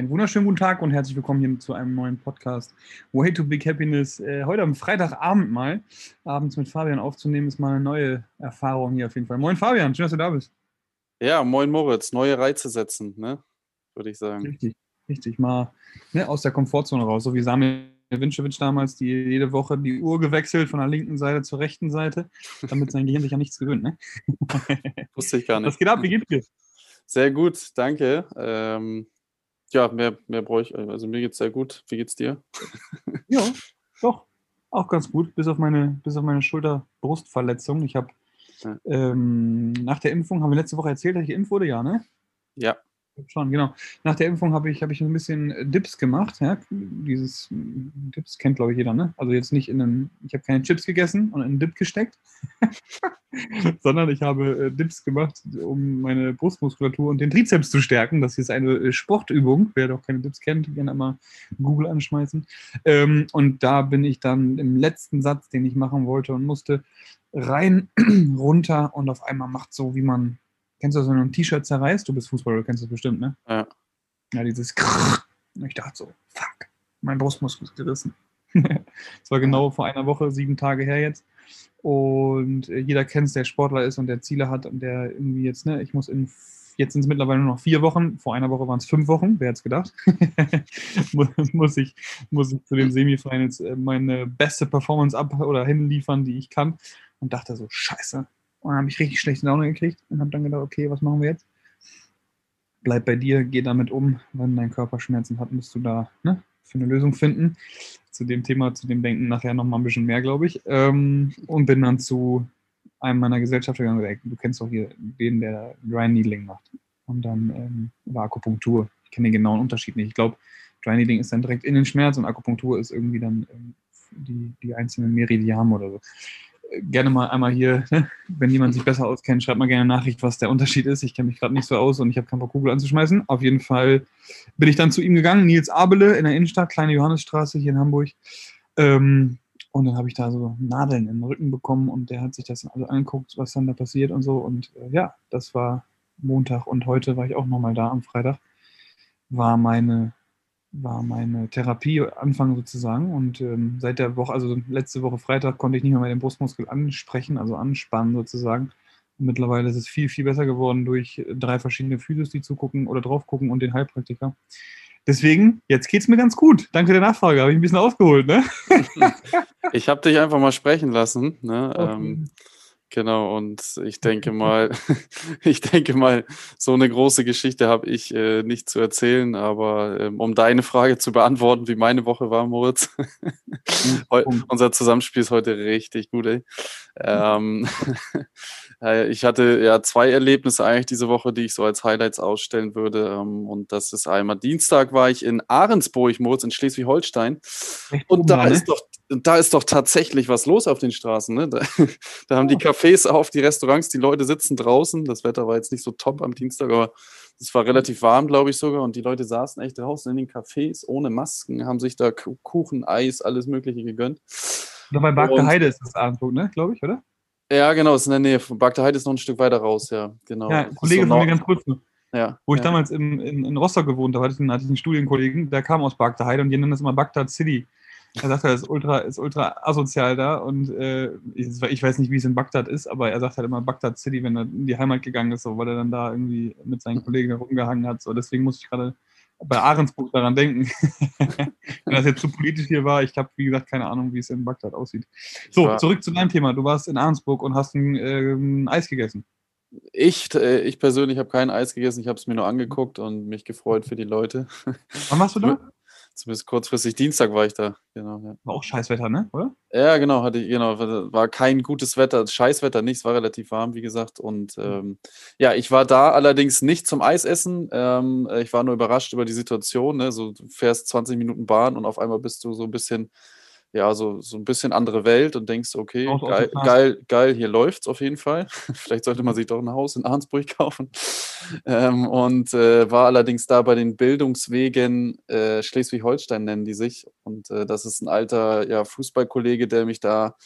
Einen wunderschönen guten Tag und herzlich willkommen hier zu einem neuen Podcast Way to Big Happiness. Äh, heute am Freitagabend mal, abends mit Fabian aufzunehmen, ist mal eine neue Erfahrung hier auf jeden Fall. Moin Fabian, schön, dass du da bist. Ja, moin Moritz, neue Reize setzen, ne? würde ich sagen. Richtig, richtig, mal ne, aus der Komfortzone raus, so wie Samuel Winczewitsch damals, die jede Woche die Uhr gewechselt von der linken Seite zur rechten Seite, damit sein Gehirn sich an nichts gewöhnt. Ne? Wusste ich gar nicht. Was geht ab? Wie geht's dir? Sehr gut, danke. Ähm, ja, mehr, mehr brauche ich. Also mir geht es sehr gut. Wie geht's dir? ja, doch. Auch ganz gut, bis auf meine, bis auf meine Schulter-Brustverletzung. Ich habe ja. ähm, nach der Impfung, haben wir letzte Woche erzählt, dass ich geimpft wurde, ja, ne? Ja. Schon, genau. Nach der Impfung habe ich, hab ich ein bisschen äh, Dips gemacht. Ja? Dieses Dips kennt, glaube ich, jeder, ne? Also jetzt nicht in einen, ich habe keine Chips gegessen und in einen Dip gesteckt, sondern ich habe äh, Dips gemacht, um meine Brustmuskulatur und den Trizeps zu stärken. Das ist eine äh, Sportübung. Wer doch keine Dips kennt, gerne mal Google anschmeißen. Ähm, und da bin ich dann im letzten Satz, den ich machen wollte und musste, rein, runter und auf einmal macht so, wie man Kennst du das, wenn du ein T-Shirt zerreißt? Du bist Fußballer, du kennst das bestimmt, ne? Ja. Ja, dieses Krrr. Und ich dachte so, fuck, mein Brustmuskel ist gerissen. das war genau vor einer Woche, sieben Tage her jetzt. Und äh, jeder kennt es, der Sportler ist und der Ziele hat und der irgendwie jetzt, ne, ich muss in, jetzt sind es mittlerweile nur noch vier Wochen, vor einer Woche waren es fünf Wochen, wer hätte es gedacht? muss, ich, muss ich zu den Semifinals äh, meine beste Performance ab oder hinliefern, die ich kann. Und dachte so, scheiße, und dann habe ich richtig schlechte Laune gekriegt und habe dann gedacht, okay, was machen wir jetzt? Bleib bei dir, geh damit um. Wenn dein Körper Schmerzen hat, musst du da ne, für eine Lösung finden. Zu dem Thema, zu dem Denken nachher nochmal ein bisschen mehr, glaube ich. Ähm, und bin dann zu einem meiner Gesellschafter gegangen und gesagt, du kennst doch hier den, der Dry Needling macht. Und dann ähm, war Akupunktur. Ich kenne den genauen Unterschied nicht. Ich glaube, Dry Needling ist dann direkt in den Schmerz und Akupunktur ist irgendwie dann ähm, die, die einzelnen Meridianen oder so gerne mal einmal hier, ne? wenn jemand sich besser auskennt, schreibt mal gerne eine Nachricht, was der Unterschied ist. Ich kenne mich gerade nicht so aus und ich habe keinen Bock, Google anzuschmeißen. Auf jeden Fall bin ich dann zu ihm gegangen, Nils Abele in der Innenstadt, kleine Johannesstraße hier in Hamburg. Ähm, und dann habe ich da so Nadeln den Rücken bekommen und der hat sich das alles angeguckt, was dann da passiert und so. Und äh, ja, das war Montag und heute war ich auch nochmal da am Freitag. War meine war meine Therapie Anfang sozusagen. Und ähm, seit der Woche, also letzte Woche Freitag, konnte ich nicht mehr den Brustmuskel ansprechen, also anspannen sozusagen. Und mittlerweile ist es viel, viel besser geworden durch drei verschiedene Physios, die zugucken oder drauf gucken und den Heilpraktiker. Deswegen, jetzt geht es mir ganz gut. Danke der Nachfrage. Habe ich ein bisschen ausgeholt, ne? ich habe dich einfach mal sprechen lassen. Ne? Okay. Ähm, Genau, und ich denke mal, ich denke mal, so eine große Geschichte habe ich äh, nicht zu erzählen, aber ähm, um deine Frage zu beantworten, wie meine Woche war, Moritz, unser Zusammenspiel ist heute richtig gut, ey. Ähm, ich hatte ja zwei Erlebnisse eigentlich diese Woche, die ich so als Highlights ausstellen würde. Ähm, und das ist einmal Dienstag war ich in Ahrensburg, Moritz, in Schleswig-Holstein. Und da ist doch da ist doch tatsächlich was los auf den Straßen. Ne? Da, da haben die Cafés auf, die Restaurants, die Leute sitzen draußen. Das Wetter war jetzt nicht so top am Dienstag, aber es war relativ warm, glaube ich sogar. Und die Leute saßen echt draußen in den Cafés ohne Masken, haben sich da Kuchen, Eis, alles Mögliche gegönnt. Noch bei Bagde Heide ist das Abendbrot, ne? glaube ich, oder? Ja, genau, ist in der Nähe. Bagde Heide ist noch ein Stück weiter raus, ja. Genau. Ja, Kollege so von mir ganz kurz. Ja, Wo ich damals in, in, in Rostock gewohnt habe, hatte ich, einen, hatte ich einen Studienkollegen, der kam aus Bagde Heide und die nennen das immer Bagdad City. Er sagt, er ist ultra, ist ultra asozial da und äh, ich, ich, weiß nicht, wie es in Bagdad ist, aber er sagt halt immer Bagdad City, wenn er in die Heimat gegangen ist, so, weil er dann da irgendwie mit seinen Kollegen rumgehangen hat. So. Deswegen muss ich gerade bei Ahrensburg daran denken. wenn das jetzt zu politisch hier war, ich habe, wie gesagt, keine Ahnung, wie es in Bagdad aussieht. So, zurück zu deinem Thema. Du warst in Ahrensburg und hast ein, äh, ein Eis gegessen. Ich, äh, ich persönlich habe kein Eis gegessen, ich habe es mir nur angeguckt und mich gefreut für die Leute. Wann warst du da? Zumindest kurzfristig Dienstag war ich da. Genau, ja. War auch Scheißwetter, ne? Oder? Ja, genau, hatte ich, genau. War kein gutes Wetter, Scheißwetter nicht, es war relativ warm, wie gesagt. Und mhm. ähm, ja, ich war da allerdings nicht zum Eisessen. Ähm, ich war nur überrascht über die Situation. Ne? So, du fährst 20 Minuten Bahn und auf einmal bist du so ein bisschen ja, so, so ein bisschen andere Welt und denkst, okay, auch geil, geil, geil, hier läuft's auf jeden Fall. Vielleicht sollte man sich doch ein Haus in Arnsburg kaufen. Ähm, und äh, war allerdings da bei den Bildungswegen äh, Schleswig-Holstein nennen die sich. Und äh, das ist ein alter ja, Fußballkollege, der mich da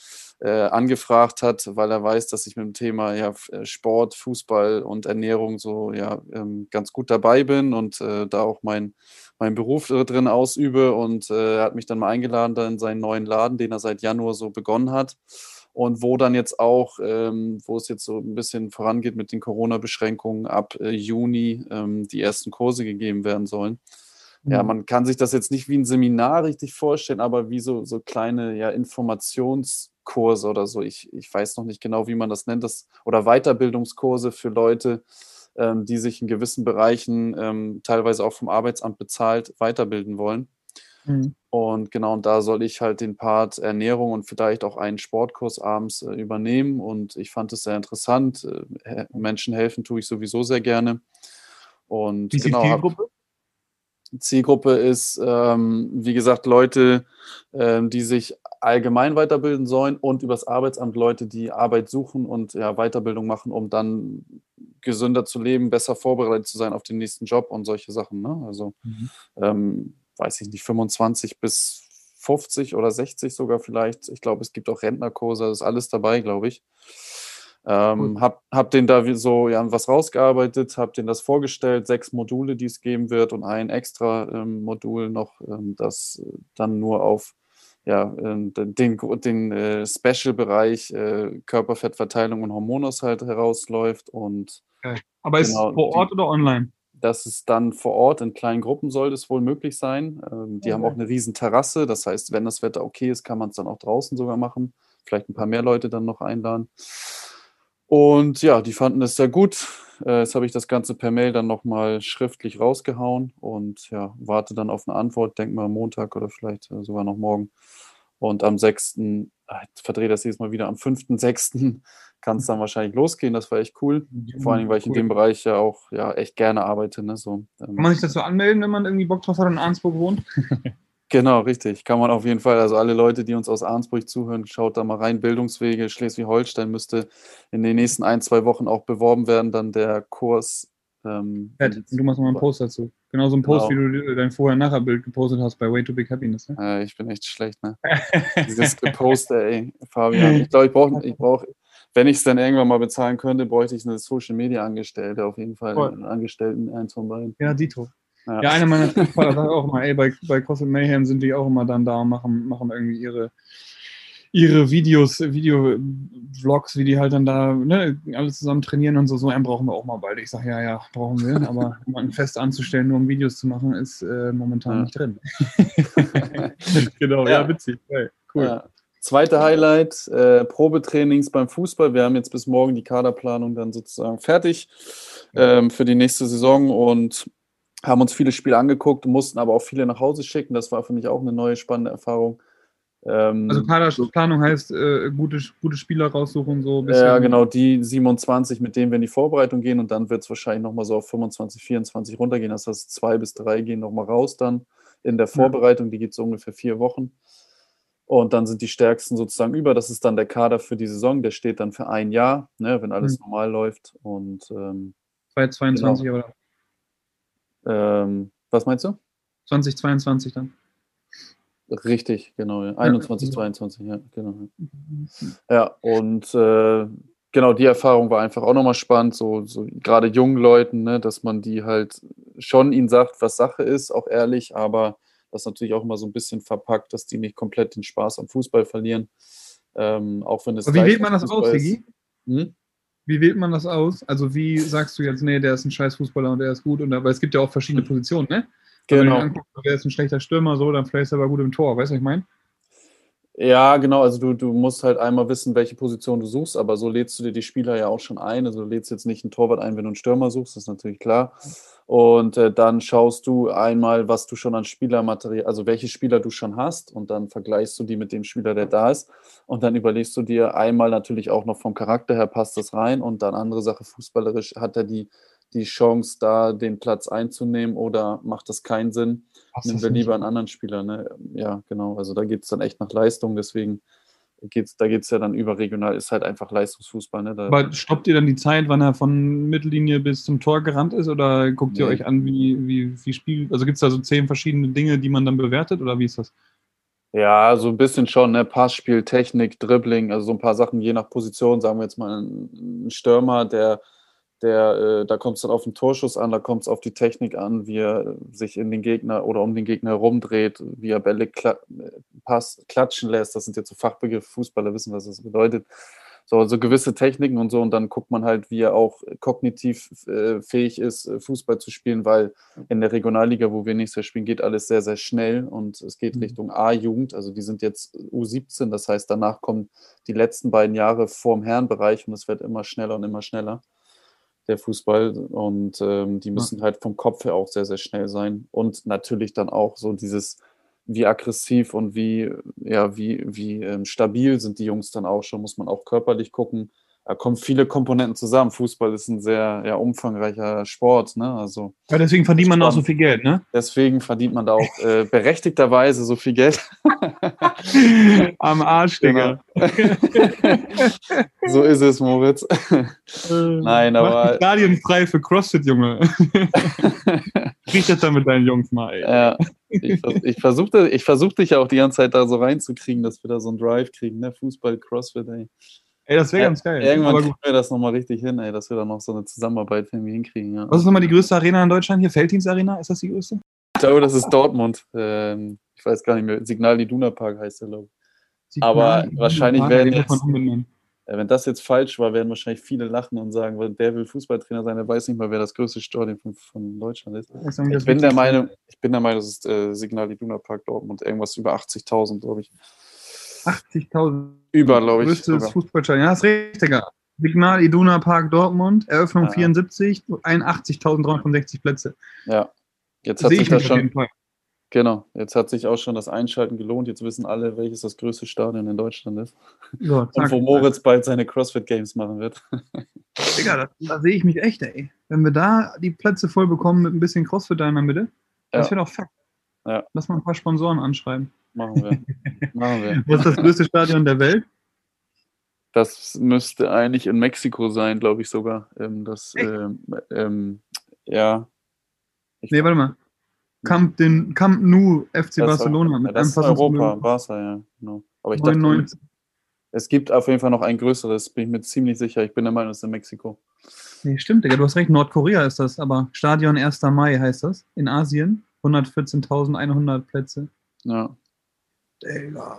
äh, angefragt hat, weil er weiß, dass ich mit dem Thema ja, äh, Sport, Fußball und Ernährung so ja ähm, ganz gut dabei bin und äh, da auch mein, mein Beruf drin ausübe. Und äh, er hat mich dann mal eingeladen in seinen neuen Laden, den er seit Januar so begonnen hat. Und wo dann jetzt auch, ähm, wo es jetzt so ein bisschen vorangeht mit den Corona-Beschränkungen, ab äh, Juni ähm, die ersten Kurse gegeben werden sollen ja, mhm. man kann sich das jetzt nicht wie ein Seminar richtig vorstellen, aber wie so, so kleine ja, Informationskurse oder so. Ich, ich weiß noch nicht genau, wie man das nennt, das, oder Weiterbildungskurse für Leute, ähm, die sich in gewissen Bereichen ähm, teilweise auch vom Arbeitsamt bezahlt weiterbilden wollen. Mhm. Und genau, und da soll ich halt den Part Ernährung und vielleicht auch einen Sportkurs abends äh, übernehmen. Und ich fand es sehr interessant. Äh, Menschen helfen tue ich sowieso sehr gerne. Und Wie genau, die Zielgruppe? Zielgruppe ist, ähm, wie gesagt, Leute, ähm, die sich allgemein weiterbilden sollen und übers Arbeitsamt Leute, die Arbeit suchen und ja, Weiterbildung machen, um dann gesünder zu leben, besser vorbereitet zu sein auf den nächsten Job und solche Sachen. Ne? Also, mhm. ähm, weiß ich nicht, 25 bis 50 oder 60 sogar vielleicht. Ich glaube, es gibt auch Rentnerkurse, das ist alles dabei, glaube ich. Ähm, hab, hab den da so ja, was rausgearbeitet, hab den das vorgestellt, sechs Module, die es geben wird und ein extra ähm, Modul noch, ähm, das dann nur auf ja, ähm, den, den äh, Special-Bereich äh, Körperfettverteilung und Hormonaushalt herausläuft. Und okay. Aber ist genau, es vor Ort die, oder online? Das ist dann vor Ort in kleinen Gruppen soll das wohl möglich sein. Ähm, die okay. haben auch eine riesen Terrasse, das heißt, wenn das Wetter okay ist, kann man es dann auch draußen sogar machen. Vielleicht ein paar mehr Leute dann noch einladen. Und ja, die fanden es sehr gut. Äh, jetzt habe ich das Ganze per Mail dann nochmal schriftlich rausgehauen und ja, warte dann auf eine Antwort, denk mal Montag oder vielleicht äh, sogar noch morgen. Und am 6., äh, verdrehe das jetzt mal wieder, am 5.6. kann es dann wahrscheinlich losgehen. Das war echt cool. Vor allem, weil ich cool. in dem Bereich ja auch ja, echt gerne arbeite. Ne? So, ähm, kann man sich dazu anmelden, wenn man irgendwie Bock drauf hat und in Arnsburg wohnt? Genau, richtig. Kann man auf jeden Fall. Also alle Leute, die uns aus Arnsburg zuhören, schaut da mal rein. Bildungswege Schleswig-Holstein müsste in den nächsten ein, zwei Wochen auch beworben werden, dann der Kurs. Ähm, du machst mal einen Post dazu. Genau so ein Post, genau. wie du dein Vorher-Nachher-Bild gepostet hast bei Way to Big Happiness. Ne? Ja, ich bin echt schlecht, ne? Dieses Geposte, ey, Fabian. Ich glaube, ich brauche, ich brauch, wenn ich es dann irgendwann mal bezahlen könnte, bräuchte ich eine Social-Media-Angestellte, auf jeden Fall. Einen Angestellten, eins von beiden. Ja, Dito. Ja, ja einer meiner Vater sagt auch immer, ey, bei, bei CrossFit Mayhem sind die auch immer dann da und machen, machen irgendwie ihre, ihre Videos, Video-Vlogs, wie die halt dann da ne, alle zusammen trainieren und so. So einen brauchen wir auch mal bald. Ich sage, ja, ja, brauchen wir. Aber jemanden fest anzustellen, nur um Videos zu machen, ist äh, momentan ja. nicht drin. genau, ja, ja witzig. Hey, cool. Ja. Zweite Highlight, äh, Probetrainings beim Fußball. Wir haben jetzt bis morgen die Kaderplanung dann sozusagen fertig ähm, für die nächste Saison und haben uns viele Spiele angeguckt, mussten aber auch viele nach Hause schicken. Das war für mich auch eine neue spannende Erfahrung. Ähm, also Kaderplanung heißt äh, gute, gute Spieler raussuchen, so Ja, genau, die 27, mit denen wir in die Vorbereitung gehen und dann wird es wahrscheinlich nochmal so auf 25, 24 runtergehen. Das heißt, zwei bis drei gehen nochmal raus dann in der Vorbereitung, die geht so ungefähr vier Wochen. Und dann sind die stärksten sozusagen über. Das ist dann der Kader für die Saison, der steht dann für ein Jahr, ne, wenn alles mhm. normal läuft. Und ähm, 2022 genau. oder? Ähm, was meinst du? 2022 dann. Richtig, genau. Ja. 21, ja. 22, ja, genau. Ja, und äh, genau, die Erfahrung war einfach auch nochmal spannend, so, so gerade jungen Leuten, ne, dass man die halt schon ihnen sagt, was Sache ist, auch ehrlich, aber das natürlich auch immer so ein bisschen verpackt, dass die nicht komplett den Spaß am Fußball verlieren. Ähm, auch wenn es. Aber wie wählt man das aus, Sigi? Hm? Wie wählt man das aus? Also wie sagst du jetzt, nee, der ist ein scheiß Fußballer und der ist gut, und weil es gibt ja auch verschiedene hm. Positionen, ne? Genau. Wenn du anguckst, der ist ein schlechter Stürmer, so, dann vielleicht ist er aber gut im Tor, weißt du, was ich meine? Ja, genau. Also du, du musst halt einmal wissen, welche Position du suchst, aber so lädst du dir die Spieler ja auch schon ein. Also du lädst jetzt nicht einen Torwart ein, wenn du einen Stürmer suchst, das ist natürlich klar. Und äh, dann schaust du einmal, was du schon an Spielermaterial, also welche Spieler du schon hast und dann vergleichst du die mit dem Spieler, der da ist. Und dann überlegst du dir einmal natürlich auch noch vom Charakter her, passt das rein? Und dann andere Sache, fußballerisch hat er die, die Chance, da den Platz einzunehmen oder macht das keinen Sinn? Nehmen wir lieber einen anderen Spieler. Ne? Ja, genau. Also da geht es dann echt nach Leistung. Deswegen geht's, da geht es ja dann überregional, ist halt einfach Leistungsfußball. Ne? Da Aber stoppt ihr dann die Zeit, wann er von Mittellinie bis zum Tor gerannt ist? Oder guckt nee. ihr euch an, wie, wie, wie Spiel. Also gibt es da so zehn verschiedene Dinge, die man dann bewertet? Oder wie ist das? Ja, so ein bisschen schon, ne? Passspiel, Technik, Dribbling, also so ein paar Sachen je nach Position, sagen wir jetzt mal ein Stürmer, der, der, äh, da kommt es dann auf den Torschuss an, da kommt es auf die Technik an, wie er sich in den Gegner oder um den Gegner herumdreht, wie er Bälle kla Pass klatschen lässt. Das sind jetzt so Fachbegriffe, Fußballer wissen, was das bedeutet so, so gewisse Techniken und so. Und dann guckt man halt, wie er auch kognitiv äh, fähig ist, äh, Fußball zu spielen, weil in der Regionalliga, wo wir nächstes Jahr spielen, geht alles sehr, sehr schnell und es geht mhm. Richtung A-Jugend. Also die sind jetzt U17, das heißt, danach kommen die letzten beiden Jahre vorm Herrenbereich und es wird immer schneller und immer schneller der Fußball und ähm, die müssen halt vom Kopf her auch sehr, sehr schnell sein und natürlich dann auch so dieses wie aggressiv und wie, ja, wie, wie ähm, stabil sind die Jungs dann auch schon, muss man auch körperlich gucken. Da kommen viele Komponenten zusammen. Fußball ist ein sehr ja, umfangreicher Sport. Ne? Also, ja, deswegen verdient man auch so viel Geld, ne? Deswegen verdient man da auch äh, berechtigterweise so viel Geld. Am Arsch, Digga. Genau. so ist es, Moritz. Nein, aber. Stadien frei für CrossFit, Junge. Riech das dann mit deinen Jungs mal, ey. Ja, ich, ich versuche ich versuch dich ja auch die ganze Zeit da so reinzukriegen, dass wir da so einen Drive kriegen, ne? Fußball, CrossFit, ey. Ey, das wäre ganz geil. Irgendwann kriegen wir das nochmal richtig hin, ey, dass wir da noch so eine Zusammenarbeit irgendwie hinkriegen. Ja. Was ist nochmal die größte Arena in Deutschland hier? Felddienst Arena? Ist das die größte? Ich glaube, das ist Dortmund. Ähm, ich weiß gar nicht mehr. Signal Iduna Park heißt der, glaube ich. Aber wahrscheinlich werden jetzt, wenn das jetzt falsch war, werden wahrscheinlich viele lachen und sagen, der will Fußballtrainer sein, der weiß nicht mal, wer das größte Stadion von, von Deutschland ist. Ich bin, der Meinung, ich bin der Meinung, das ist äh, Signal Iduna Park Dortmund, irgendwas über 80.000, glaube ich. 80.000. Über, glaube ich. Größtes Fußballstadion. Ja, das ist richtig. Signal Iduna Park Dortmund, Eröffnung ja. 74, 81.365 Plätze. Ja, jetzt hat Sehe sich das schon. Genau, jetzt hat sich auch schon das Einschalten gelohnt. Jetzt wissen alle, welches das größte Stadion in Deutschland ist. Ja, Und wo Moritz bald seine CrossFit Games machen wird. Digga, da, sehe ich mich echt, ey. Wenn wir da die Plätze voll bekommen mit ein bisschen CrossFit da in der Mitte, das ja. wird auch Fakt. Ja. Lass mal ein paar Sponsoren anschreiben. Machen wir. Machen wir. Was ist das größte Stadion der Welt? Das müsste eigentlich in Mexiko sein, glaube ich sogar. Ähm, das, ähm, ähm, ja. Ich nee, warte mal. Camp, den Camp Nou FC das Barcelona. Mit das ist Europa, Barca, ja. Genau. Aber ich 99. dachte, es gibt auf jeden Fall noch ein größeres, bin ich mir ziemlich sicher. Ich bin der Meinung, es ist in Mexiko. Nee, stimmt, Digga, du hast recht, Nordkorea ist das, aber Stadion 1. Mai heißt das, in Asien. 114.100 Plätze. Ja. Digga.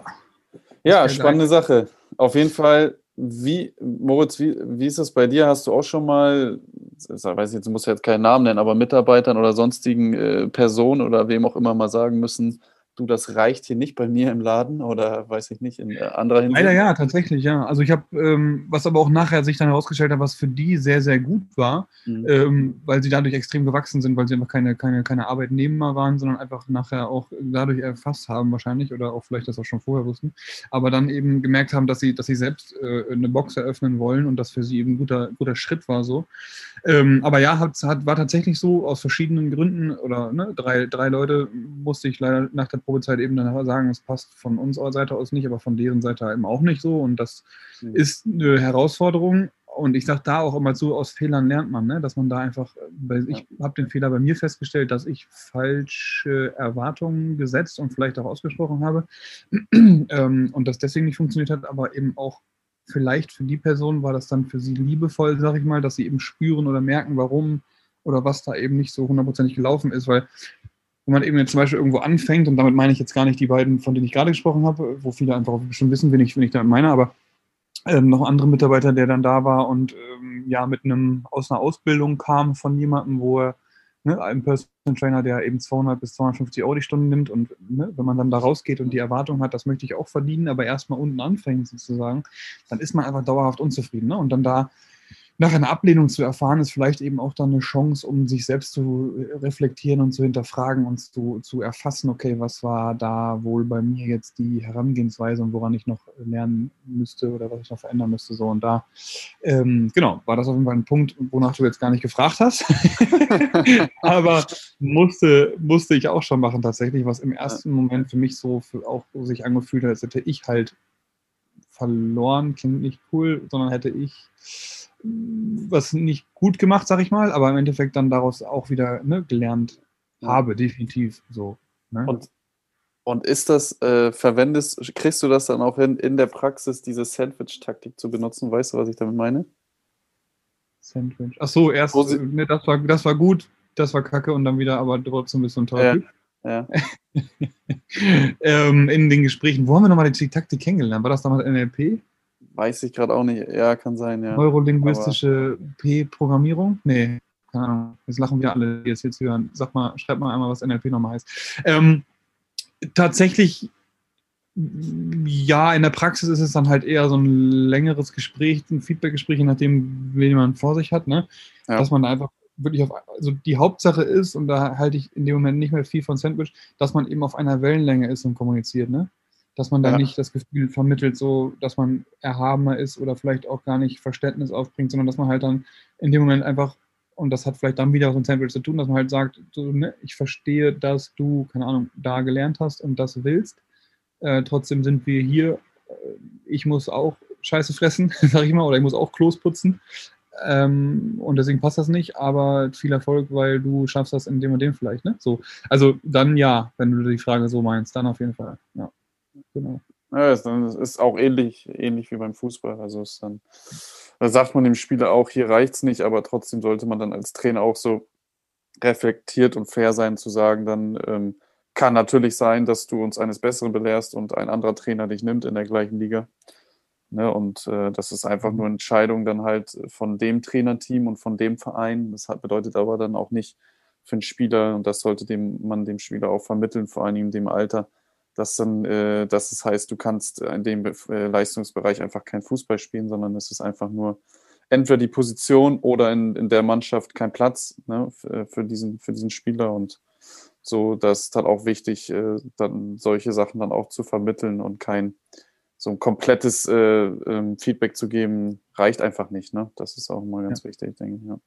Ja, spannende. Sache. Auf jeden Fall, wie, Moritz, wie, wie ist das bei dir? Hast du auch schon mal, ich weiß nicht, du musst jetzt keinen Namen nennen, aber Mitarbeitern oder sonstigen äh, Personen oder wem auch immer mal sagen müssen, du, das reicht hier nicht bei mir im Laden oder weiß ich nicht, in äh, anderer Hinsicht? Leider ja, tatsächlich, ja. Also ich habe, ähm, was aber auch nachher sich dann herausgestellt hat, was für die sehr, sehr gut war, mhm. ähm, weil sie dadurch extrem gewachsen sind, weil sie einfach keine, keine, keine Arbeitnehmer waren, sondern einfach nachher auch dadurch erfasst haben wahrscheinlich oder auch vielleicht das auch schon vorher wussten, aber dann eben gemerkt haben, dass sie, dass sie selbst äh, eine Box eröffnen wollen und das für sie eben ein guter, guter Schritt war so. Ähm, aber ja, hat, hat, war tatsächlich so aus verschiedenen Gründen oder ne, drei, drei Leute musste ich leider nach der Probezeit eben dann sagen, es passt von unserer Seite aus nicht, aber von deren Seite eben auch nicht so. Und das mhm. ist eine Herausforderung. Und ich sage da auch immer zu, aus Fehlern lernt man, ne? dass man da einfach, weil ich habe den Fehler bei mir festgestellt, dass ich falsche Erwartungen gesetzt und vielleicht auch ausgesprochen habe ähm, und das deswegen nicht funktioniert hat, aber eben auch vielleicht für die Person war das dann für sie liebevoll, sag ich mal, dass sie eben spüren oder merken, warum oder was da eben nicht so hundertprozentig gelaufen ist, weil wenn man eben jetzt zum Beispiel irgendwo anfängt, und damit meine ich jetzt gar nicht die beiden, von denen ich gerade gesprochen habe, wo viele einfach schon wissen, wen ich, wen ich da meine, aber ähm, noch andere Mitarbeiter, der dann da war und ähm, ja mit einem aus einer Ausbildung kam von jemandem, wo er ne, ein Personal Trainer, der eben 200 bis 250 Euro die Stunde nimmt und ne, wenn man dann da rausgeht und die Erwartung hat, das möchte ich auch verdienen, aber erstmal unten anfängt sozusagen, dann ist man einfach dauerhaft unzufrieden ne? und dann da nach einer Ablehnung zu erfahren, ist vielleicht eben auch dann eine Chance, um sich selbst zu reflektieren und zu hinterfragen und zu, zu erfassen, okay, was war da wohl bei mir jetzt die Herangehensweise und woran ich noch lernen müsste oder was ich noch verändern müsste. So und da, ähm, genau, war das auf jeden Fall ein Punkt, wonach du jetzt gar nicht gefragt hast. Aber musste, musste ich auch schon machen tatsächlich, was im ersten Moment für mich so für auch sich angefühlt hat, als hätte ich halt verloren, klingt nicht cool, sondern hätte ich was nicht gut gemacht, sag ich mal, aber im Endeffekt dann daraus auch wieder ne, gelernt habe, definitiv so. Ne? Und Und ist das, äh, verwendest, kriegst du das dann auch hin, in der Praxis diese Sandwich-Taktik zu benutzen? Weißt du, was ich damit meine? Sandwich. Ach so, erst, ne, das, war, das war gut, das war kacke und dann wieder, aber trotzdem ein toller Ja. Ja. ähm, in den Gesprächen. Wo haben wir nochmal die Taktik kennengelernt? War das damals NLP? Weiß ich gerade auch nicht. Ja, kann sein, ja. Neurolinguistische P-Programmierung? Nee, keine Ahnung. Jetzt lachen wir alle, die es jetzt hören. Sag mal, schreib mal einmal, was NLP nochmal heißt. Ähm, tatsächlich, ja, in der Praxis ist es dann halt eher so ein längeres Gespräch, ein Feedbackgespräch, je nachdem, wen man vor sich hat, ne? Ja. Dass man einfach wirklich auf, also die Hauptsache ist, und da halte ich in dem Moment nicht mehr viel von Sandwich, dass man eben auf einer Wellenlänge ist und kommuniziert, ne? Dass man da Ja. nicht das Gefühl vermittelt, so, dass man erhabener ist oder vielleicht auch gar nicht Verständnis aufbringt, sondern dass man halt dann in dem Moment einfach, und das hat vielleicht dann wieder was mit Sandwich zu tun, dass man halt sagt, so, ne, ich verstehe, dass du, keine Ahnung, da gelernt hast und das willst. Äh, trotzdem sind wir hier. Äh, Ich muss auch Scheiße fressen, sag ich mal, oder ich muss auch Klos putzen. Ähm, und deswegen passt das nicht, aber viel Erfolg, weil du schaffst das in dem und dem vielleicht, ne? So. Also dann ja, wenn du die Frage so meinst, dann auf jeden Fall. Ja. Genau. Ja, es ist auch ähnlich, ähnlich wie beim Fußball. Also ist dann, da sagt man dem Spieler auch, hier reicht's nicht, aber trotzdem sollte man dann als Trainer auch so reflektiert und fair sein zu sagen, dann ähm, kann natürlich sein, dass du uns eines Besseren belehrst und ein anderer Trainer dich nimmt in der gleichen Liga. Ne, und äh, das ist einfach nur Entscheidung dann halt von dem Trainerteam und von dem Verein. Das hat, bedeutet aber dann auch nicht für den Spieler, und das sollte dem, man dem Spieler auch vermitteln, vor allem in dem Alter, dass dann, äh, dass es heißt, du kannst in dem äh, Leistungsbereich einfach kein Fußball spielen, sondern es ist einfach nur entweder die Position oder in, in der Mannschaft kein Platz ne, für, für, diesen, für diesen Spieler. Und so, das ist dann auch wichtig, äh, dann solche Sachen dann auch zu vermitteln und kein so ein komplettes äh, ähm, Feedback zu geben, reicht einfach nicht. Ne? Das ist auch immer ganz wichtig, denke ich. Ja.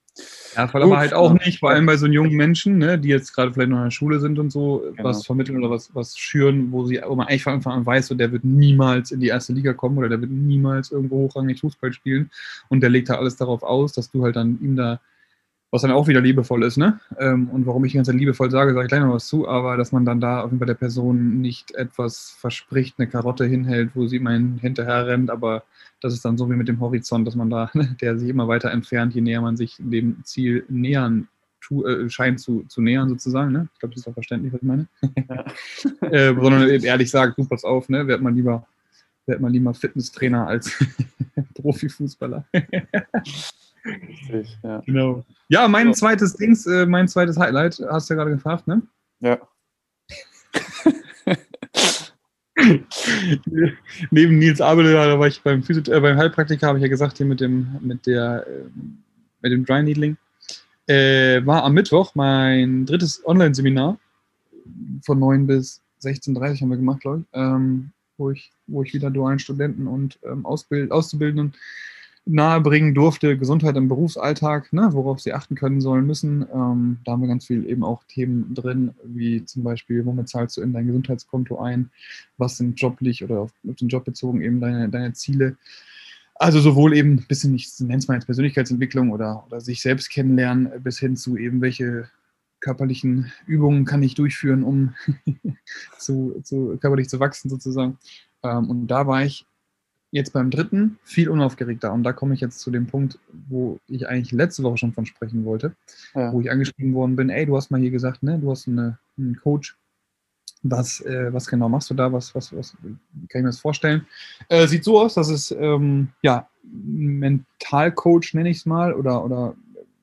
Ja, Gut, aber halt auch ja. nicht, vor allem bei so jungen Menschen, ne, die jetzt gerade vielleicht noch in der Schule sind und so, Genau. was vermitteln oder was, was schüren, wo, sie, wo man eigentlich von Anfang an weiß, so, der wird niemals in die erste Liga kommen oder der wird niemals irgendwo hochrangig Fußball spielen und der legt da alles darauf aus, dass du halt dann ihm da, was dann auch wieder liebevoll ist, ne? Ähm, und warum ich die ganze Zeit liebevoll sage, sage ich gleich noch was zu, aber dass man dann da auf jeden Fall der Person nicht etwas verspricht, eine Karotte hinhält, wo sie immer hinterher rennt, aber das ist dann so wie mit dem Horizont, dass man da, der sich immer weiter entfernt, je näher man sich dem Ziel nähern tu, äh, scheint zu, zu nähern sozusagen. Ne? Ich glaube, das ist auch verständlich, was ich meine. äh, sondern ehrlich sagt, du pass auf, ne? werd mal lieber, werd mal lieber Fitnesstrainer als Profifußballer. Richtig, ja. genau. Ja, mein So. zweites Dings, äh, mein zweites Highlight, hast du ja gerade gefragt, ne? ja. Neben Nils Abel, da war ich beim, Physio äh, beim Heilpraktiker, habe ich ja gesagt, hier mit dem, mit der, äh, mit dem Dry Needling. Äh, war am Mittwoch mein drittes Online-Seminar von 9 bis 16.30 haben wir gemacht, glaube ich, ähm, wo ich, wo ich wieder dualen Studenten und ähm, Ausbild Auszubildenden nahebringen durfte, Gesundheit im Berufsalltag, ne, worauf sie achten können sollen müssen. Ähm, da haben wir ganz viel eben auch Themen drin, wie zum Beispiel, womit zahlst du in dein Gesundheitskonto ein, was sind joblich oder auf, auf den Job bezogen eben deine, deine Ziele. Also sowohl eben ein bisschen, ich nenne es mal jetzt Persönlichkeitsentwicklung oder, oder sich selbst kennenlernen, bis hin zu eben, welche körperlichen Übungen kann ich durchführen, um zu, zu, körperlich zu wachsen sozusagen. Ähm, und da war ich jetzt beim dritten viel unaufgeregter. Und da komme ich jetzt zu dem Punkt, wo ich eigentlich letzte Woche schon von sprechen wollte, Ja. wo ich angeschrieben worden bin, ey, du hast mal hier gesagt, ne, du hast eine, einen Coach. Was, äh, was genau machst du da? Was, was, was kann ich mir das vorstellen? Äh, sieht so aus, dass es ähm, ja, Mentalcoach, nenne ich es mal, oder, oder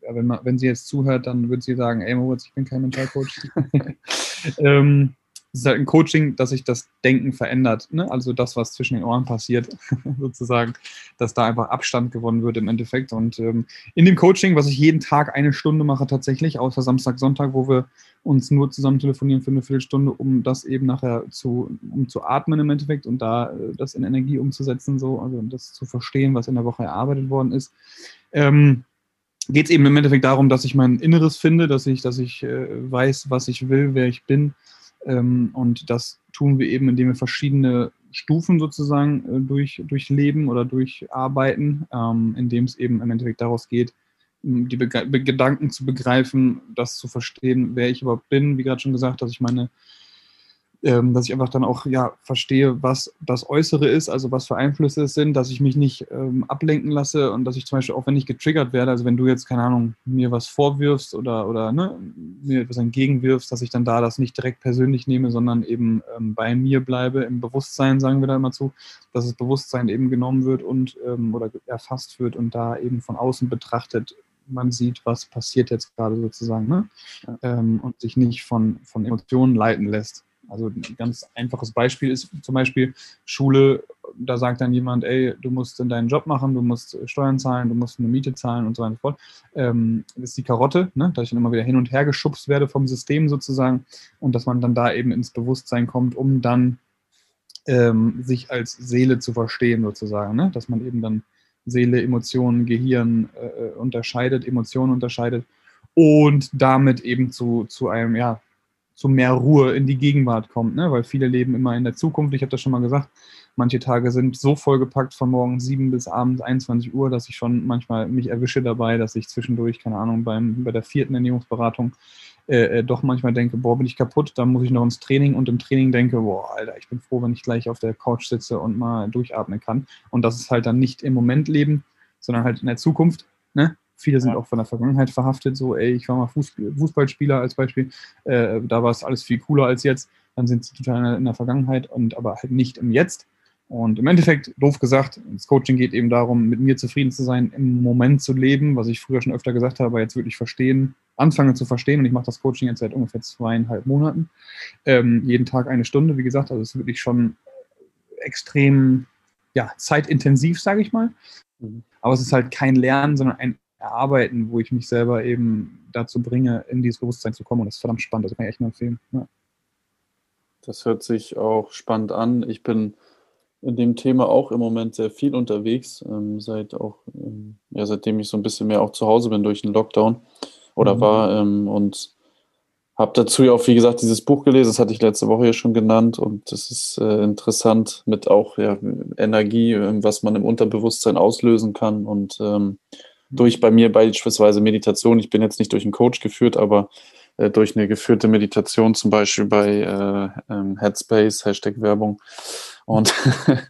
ja, wenn, man, wenn sie jetzt zuhört, dann würde sie sagen, ey Moritz, ich bin kein Mentalcoach. ähm, es ist halt ein Coaching, dass sich das Denken verändert. Ne? Also das, was zwischen den Ohren passiert, sozusagen, dass da einfach Abstand gewonnen wird im Endeffekt. Und ähm, in dem Coaching, was ich jeden Tag eine Stunde mache tatsächlich, außer Samstag, Sonntag, wo wir uns nur zusammen telefonieren für eine Viertelstunde, um das eben nachher zu, um zu atmen im Endeffekt und da äh, das in Energie umzusetzen, so, also das zu verstehen, was in der Woche erarbeitet worden ist. Ähm, geht es eben im Endeffekt darum, dass ich mein Inneres finde, dass ich, dass ich äh, weiß, was ich will, wer ich bin. Ähm, und das tun wir eben, indem wir verschiedene Stufen sozusagen äh, durch, durchleben oder durcharbeiten, ähm, indem es eben im Endeffekt daraus geht, die Be Gedanken zu begreifen, das zu verstehen, wer ich überhaupt bin. Wie gerade schon gesagt, dass ich meine ähm, dass ich einfach dann auch ja verstehe, was das Äußere ist, also was für Einflüsse es sind, dass ich mich nicht ähm, ablenken lasse und dass ich zum Beispiel auch, wenn ich getriggert werde, also wenn du jetzt, keine Ahnung, mir was vorwirfst oder, oder ne, mir etwas entgegenwirfst, dass ich dann da das nicht direkt persönlich nehme, sondern eben ähm, bei mir bleibe, im Bewusstsein, sagen wir da immer zu, dass das Bewusstsein eben genommen wird und ähm, oder erfasst wird und da eben von außen betrachtet man sieht, was passiert jetzt gerade sozusagen, ne? Ja. Ähm, und sich nicht von, von Emotionen leiten lässt. Also ein ganz einfaches Beispiel ist zum Beispiel Schule, da sagt dann jemand, ey, du musst deinen Job machen, du musst Steuern zahlen, du musst eine Miete zahlen und so weiter und so fort. Ähm, das ist die Karotte, ne? dass ich dann immer wieder hin und her geschubst werde vom System sozusagen und dass man dann da eben ins Bewusstsein kommt, um dann ähm, sich als Seele zu verstehen sozusagen, ne? dass man eben dann Seele, Emotionen, Gehirn äh, äh unterscheidet, Emotionen unterscheidet und damit eben zu, zu einem, ja, zu mehr Ruhe in die Gegenwart kommt, ne? weil viele leben immer in der Zukunft. Ich habe das schon mal gesagt, manche Tage sind so vollgepackt von morgens 7 bis abends 21 Uhr, dass ich schon manchmal mich erwische dabei, dass ich zwischendurch, keine Ahnung, beim, bei der vierten Ernährungsberatung äh, äh, doch manchmal denke, boah, bin ich kaputt, dann muss ich noch ins Training und im Training denke, boah, Alter, ich bin froh, wenn ich gleich auf der Couch sitze und mal durchatmen kann. Und das ist halt dann nicht im Moment leben, sondern halt in der Zukunft. Ne? Viele sind ja. auch von der Vergangenheit verhaftet, so, ey, ich war mal Fußballspieler als Beispiel, äh, da war es alles viel cooler als jetzt, dann sind sie total in der Vergangenheit und aber halt nicht im Jetzt. Und im Endeffekt, doof gesagt, das Coaching geht eben darum, mit mir zufrieden zu sein, im Moment zu leben, was ich früher schon öfter gesagt habe, aber jetzt wirklich verstehen, anfange zu verstehen. Und ich mache das Coaching jetzt seit ungefähr zweieinhalb Monaten. Ähm, jeden Tag eine Stunde, wie gesagt, also es ist wirklich schon extrem ja, zeitintensiv, sage ich mal. Mhm. Aber es ist halt kein Lernen, sondern ein erarbeiten, wo ich mich selber eben dazu bringe, in dieses Bewusstsein zu kommen. Und das ist verdammt spannend, das kann ich echt nur empfehlen. Ja. Das hört sich auch spannend an. Ich bin in dem Thema auch im Moment sehr viel unterwegs, ähm, seit auch, ähm, ja, seitdem ich so ein bisschen mehr auch zu Hause bin durch den Lockdown oder mhm. war ähm, und habe dazu ja auch, wie gesagt, dieses Buch gelesen, das hatte ich letzte Woche ja schon genannt und das ist äh, interessant mit auch ja, Energie, äh, was man im Unterbewusstsein auslösen kann und ähm, durch bei mir beispielsweise Meditation. Ich bin jetzt nicht durch einen Coach geführt, aber äh, durch eine geführte Meditation, zum Beispiel bei äh, ähm, Headspace, Hashtag Werbung. Und,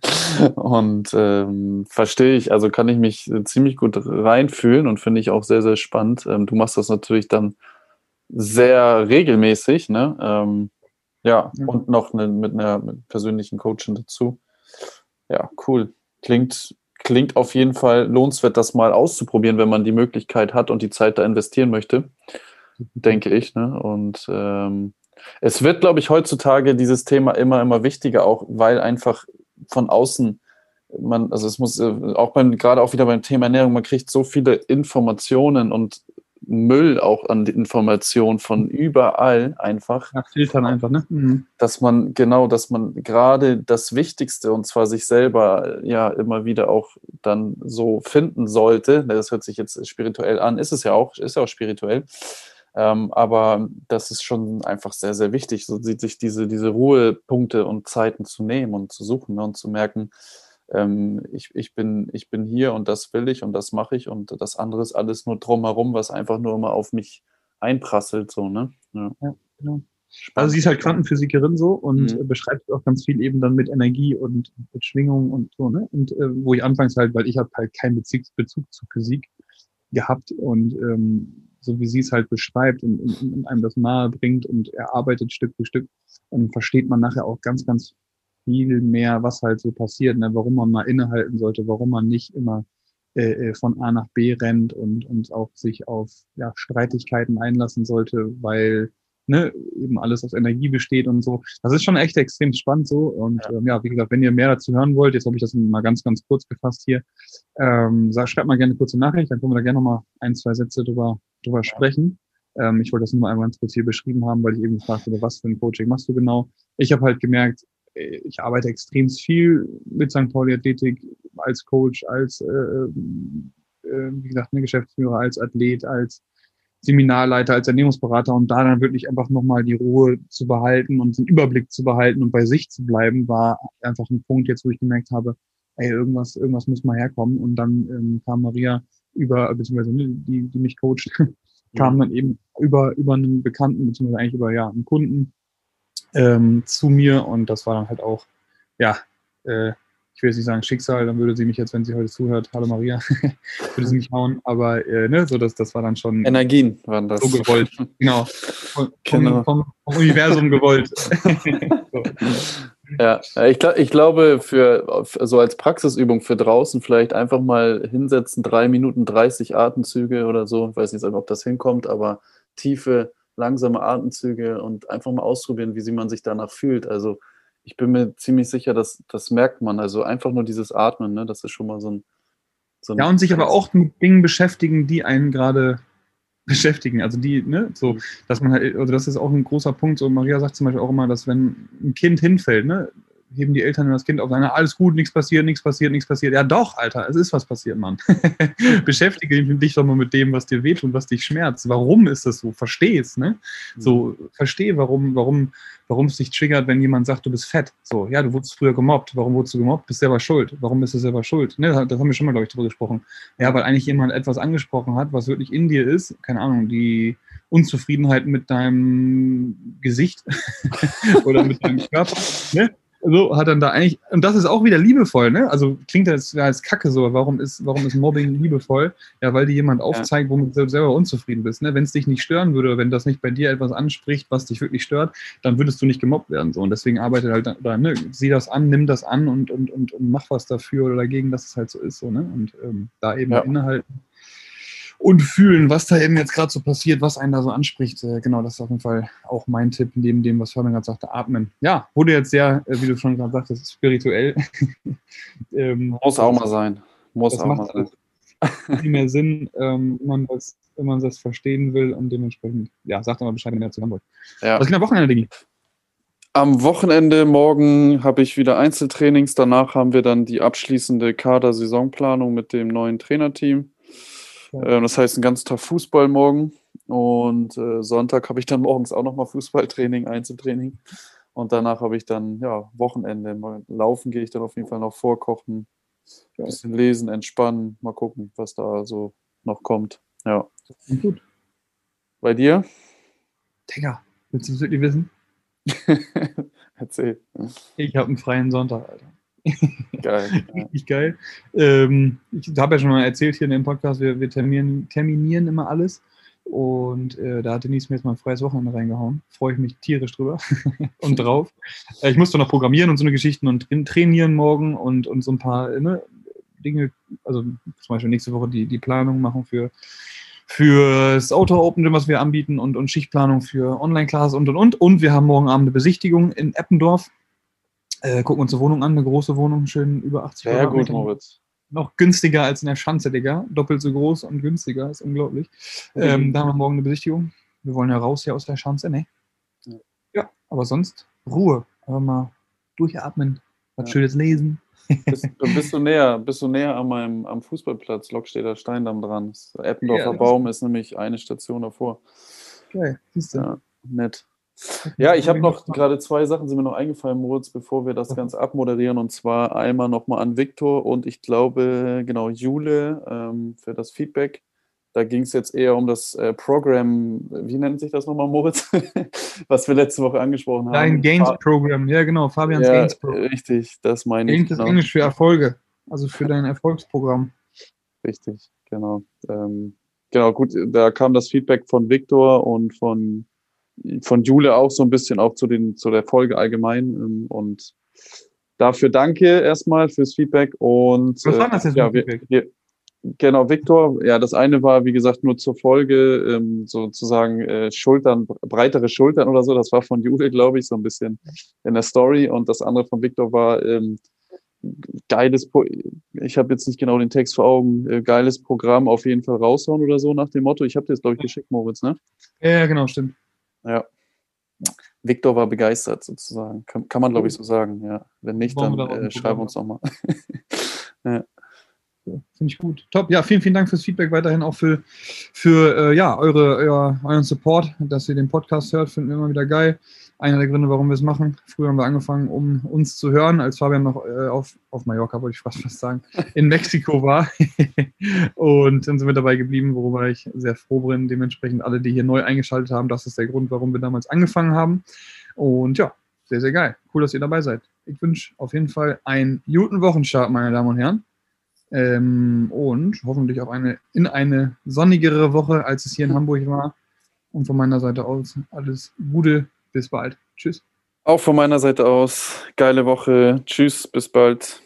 und ähm, verstehe ich, also kann ich mich ziemlich gut reinfühlen und finde ich auch sehr, sehr spannend. Ähm, du machst das natürlich dann sehr regelmäßig, ne? Ähm, ja, ja, und noch eine, mit einer mit persönlichen Coaching dazu. Ja, cool. Klingt, klingt auf jeden Fall lohnenswert, das mal auszuprobieren, wenn man die Möglichkeit hat und die Zeit da investieren möchte, denke ich. Ne? Und ähm, es wird, glaube ich, heutzutage dieses Thema immer, immer wichtiger, auch weil einfach von außen man, also es muss äh, auch beim, gerade auch wieder beim Thema Ernährung, man kriegt so viele Informationen und Müll auch an Informationen von überall einfach. Ja, filtern einfach, ne? Mhm. Dass man, genau, dass man gerade das Wichtigste und zwar sich selber ja immer wieder auch dann so finden sollte. Das hört sich jetzt spirituell an, ist es ja auch, ist ja auch spirituell. Ähm, aber das ist schon einfach sehr, sehr wichtig, so sich diese, diese Ruhepunkte und Zeiten zu nehmen und zu suchen ne, und zu merken, ich, ich, bin, ich bin hier und das will ich und das mache ich und das andere ist alles nur drumherum, was einfach nur immer auf mich einprasselt. So, ne? ja. ja genau. Also sie ist halt Quantenphysikerin so und mhm. beschreibt auch ganz viel eben dann mit Energie und mit Schwingung und so, ne? Und äh, wo ich anfangs halt, weil ich habe halt keinen Bezug, Bezug zu Physik gehabt und ähm, so wie sie es halt beschreibt und, und, und einem das nahe bringt und erarbeitet Stück für Stück, dann versteht man nachher auch ganz, ganz viel mehr, was halt so passiert, ne? warum man mal innehalten sollte, warum man nicht immer äh, äh, von A nach B rennt und, und auch sich auf ja, Streitigkeiten einlassen sollte, weil ne, eben alles aus Energie besteht und so. Das ist schon echt extrem spannend so. Und ja, ähm, ja wie gesagt, wenn ihr mehr dazu hören wollt, jetzt habe ich das mal ganz, ganz kurz gefasst hier, ähm, sag, schreibt mal gerne eine kurze Nachricht, dann können wir da gerne nochmal ein, zwei Sätze drüber, drüber ja. sprechen. Ähm, ich wollte das nur mal einmal ganz kurz hier beschrieben haben, weil ich eben gefragt habe, was für ein Coaching machst du genau? Ich habe halt gemerkt, ich arbeite extrem viel mit St. Pauli Athletik als Coach, als, äh, äh, wie gesagt, eine Geschäftsführer, als Athlet, als Seminarleiter, als Ernährungsberater und da dann wirklich einfach nochmal die Ruhe zu behalten und den Überblick zu behalten und bei sich zu bleiben, war einfach ein Punkt jetzt, wo ich gemerkt habe, ey, irgendwas, irgendwas muss mal herkommen. Und dann ähm, kam Maria über, beziehungsweise ne, die, die mich coacht, kam dann eben über, über einen Bekannten, beziehungsweise eigentlich über ja, einen Kunden, ähm, zu mir und das war dann halt auch, ja, äh, ich will jetzt nicht sagen Schicksal, dann würde sie mich jetzt, wenn sie heute zuhört, hallo Maria, würde sie mich hauen, aber äh, ne, so das, das war dann schon Energien waren das. so gewollt, genau, vom, Genau. vom, vom Universum gewollt. so. Ja, ich, glaub, ich glaube, für so als Praxisübung für draußen vielleicht einfach mal hinsetzen, drei Minuten 30 Atemzüge oder so. Ich weiß nicht, ob das hinkommt, aber tiefe, langsame Atemzüge und einfach mal ausprobieren, wie sie man sich danach fühlt. Also ich bin mir ziemlich sicher, dass das merkt man. Also einfach nur dieses Atmen, ne? das ist schon mal so ein. So ein Ja, und sich aber auch mit Dingen beschäftigen, die einen gerade beschäftigen. Also die, ne, so, dass man halt, also das ist auch ein großer Punkt. So, Maria sagt zum Beispiel auch immer, dass wenn ein Kind hinfällt, ne, heben die Eltern das Kind auf, sagen, alles gut, nichts passiert, nichts passiert, nichts passiert. Ja doch, Alter, es ist was passiert, Mann. Beschäftige dich doch mal mit dem, was dir weht und was dich schmerzt. Warum ist das so? Versteh es, ne? So, verstehe, warum, warum, warum es dich triggert, wenn jemand sagt, du bist fett. So, ja, du wurdest früher gemobbt. Warum wurdest du gemobbt? Bist selber schuld. Warum bist du selber schuld? Ne, das haben wir schon mal, glaube ich, drüber gesprochen. Ja, weil eigentlich jemand etwas angesprochen hat, was wirklich in dir ist. Keine Ahnung, die Unzufriedenheit mit deinem Gesicht oder mit deinem Körper. Ne? So hat dann da eigentlich, und das ist auch wieder liebevoll, ne? Also klingt das ja als Kacke so, warum ist, warum ist Mobbing liebevoll? Ja, weil dir jemand aufzeigt, womit du selber unzufrieden bist. Ne? Wenn es dich nicht stören würde, wenn das nicht bei dir etwas anspricht, was dich wirklich stört, dann würdest du nicht gemobbt werden. So. Und deswegen arbeitet halt da, ne? sieh das an, nimm das an und, und, und, und mach was dafür oder dagegen, dass es halt so ist. So, ne? Und ähm, da eben Ja. innehalten und fühlen, was da eben jetzt gerade so passiert, was einen da so anspricht. Äh, genau, das ist auf jeden Fall auch mein Tipp, neben dem, was Fabian gerade sagte, atmen. Ja, wurde jetzt sehr, äh, wie du schon gerade sagtest, spirituell. ähm, Muss auch mal sein. Muss das auch mal macht sein. alles viel mehr Sinn, ähm, wenn, man das, wenn man das verstehen will und dementsprechend, ja, sagt mal Bescheid, wenn ihr dazu hören wollt. Ja. Was geht am Wochenende, Digi? Am Wochenende morgen habe ich wieder Einzeltrainings. Danach haben wir dann die abschließende Kader-Saisonplanung mit dem neuen Trainerteam. Ja. Äh, Das heißt, einen ganzen Tag Fußball morgen. Und äh, Sonntag habe ich dann morgens auch nochmal Fußballtraining, Einzeltraining. Und danach habe ich dann ja, Wochenende. Mal laufen gehe ich dann auf jeden Fall noch vorkochen, ein bisschen lesen, entspannen, mal gucken, was da so noch kommt. Ja. Gut. Bei dir? Digga, willst du das wirklich wissen? Erzähl. Ich habe einen freien Sonntag, Alter. Geil. Richtig geil. Ähm, ich habe ja schon mal erzählt hier in dem Podcast, wir, wir terminieren, terminieren immer alles. Und äh, da hat Denise mir jetzt mal ein freies Wochenende reingehauen. Freue ich mich tierisch drüber und drauf. Äh, ich musste noch programmieren und so eine Geschichten und tra- trainieren morgen und, und so ein paar ne, Dinge, also zum Beispiel nächste Woche die, die Planung machen für für das Auto Open, was wir anbieten und, und Schichtplanung für Online-Class und und und. Und wir haben morgen Abend eine Besichtigung in Eppendorf. Äh, gucken uns eine Wohnung an, eine große Wohnung, schön über 80 Sehr gut, Quadratmeter Moritz. noch günstiger als in der Schanze, Digga. Doppelt so groß und günstiger, ist unglaublich. Ähm, da haben wir morgen eine Besichtigung. Wir wollen ja raus hier aus der Schanze, ne? Ja. Ja, aber sonst Ruhe. Aber mal durchatmen, was Ja. Schönes lesen. Bist, bist du näher, bist du näher an meinem, am Fußballplatz, Lockstädter Steindamm dran. Eppendorfer Ja, Baum ist nämlich eine Station davor. Geil, siehst du. Ja, nett. Ja, ich habe noch gerade zwei Sachen, sind mir noch eingefallen, Moritz, bevor wir das. Ganze abmoderieren. Und zwar einmal nochmal an Viktor und ich glaube, genau, Jule ähm, für das Feedback. Da ging es jetzt eher um das äh, Programm, wie nennt sich das nochmal, Moritz? Was wir letzte Woche angesprochen haben. Dein Gains Fa- Program, ja genau, Fabians ja, Gains Program. richtig, das meine ich. Gains ist genau. Englisch für Erfolge, also für dein Erfolgsprogramm. Richtig, genau. Ähm, genau, gut, da kam das Feedback von Viktor und von, von Jule auch so ein bisschen auch zu, den, zu der Folge allgemein. Ähm, und dafür danke erstmal fürs Feedback. Und Was war das jetzt für ja, Feedback? wir, genau, Viktor, ja, das eine war, wie gesagt, nur zur Folge, ähm, sozusagen äh, Schultern, breitere Schultern oder so. Das war von Jule, glaube ich, so ein bisschen in der Story. Und das andere von Viktor war, ähm, geiles, Pro ich habe jetzt nicht genau den Text vor Augen, äh, geiles Programm auf jeden Fall raushauen oder so nach dem Motto. Ich habe dir das, glaube ich, geschickt, Moritz, ne? Ja, genau, stimmt. Ja. Viktor war begeistert sozusagen. Kann, kann man, glaube ich, so sagen, ja. Wenn nicht, dann wir äh, schreib Programm uns nochmal. Ja, Finde ich gut. Top. Ja, vielen, vielen Dank fürs Feedback weiterhin auch für, für äh, ja, eure, euer, euren Support, dass ihr den Podcast hört, finden wir immer wieder geil einer der Gründe, warum wir es machen. Früher haben wir angefangen, um uns zu hören, als Fabian noch äh, auf, auf Mallorca, wollte ich fast, fast sagen, in Mexiko war. und dann sind wir dabei geblieben, worüber ich sehr froh bin. Dementsprechend alle, die hier neu eingeschaltet haben, das ist der Grund, warum wir damals angefangen haben. Und ja, sehr, sehr geil. Cool, dass ihr dabei seid. Ich wünsche auf jeden Fall einen guten Wochenstart, meine Damen und Herren. Ähm, und hoffentlich auch eine, in eine sonnigere Woche, als es hier in Hamburg war. Und von meiner Seite aus alles Gute bis bald. Tschüss. Auch von meiner Seite aus, geile Woche. Tschüss, bis bald.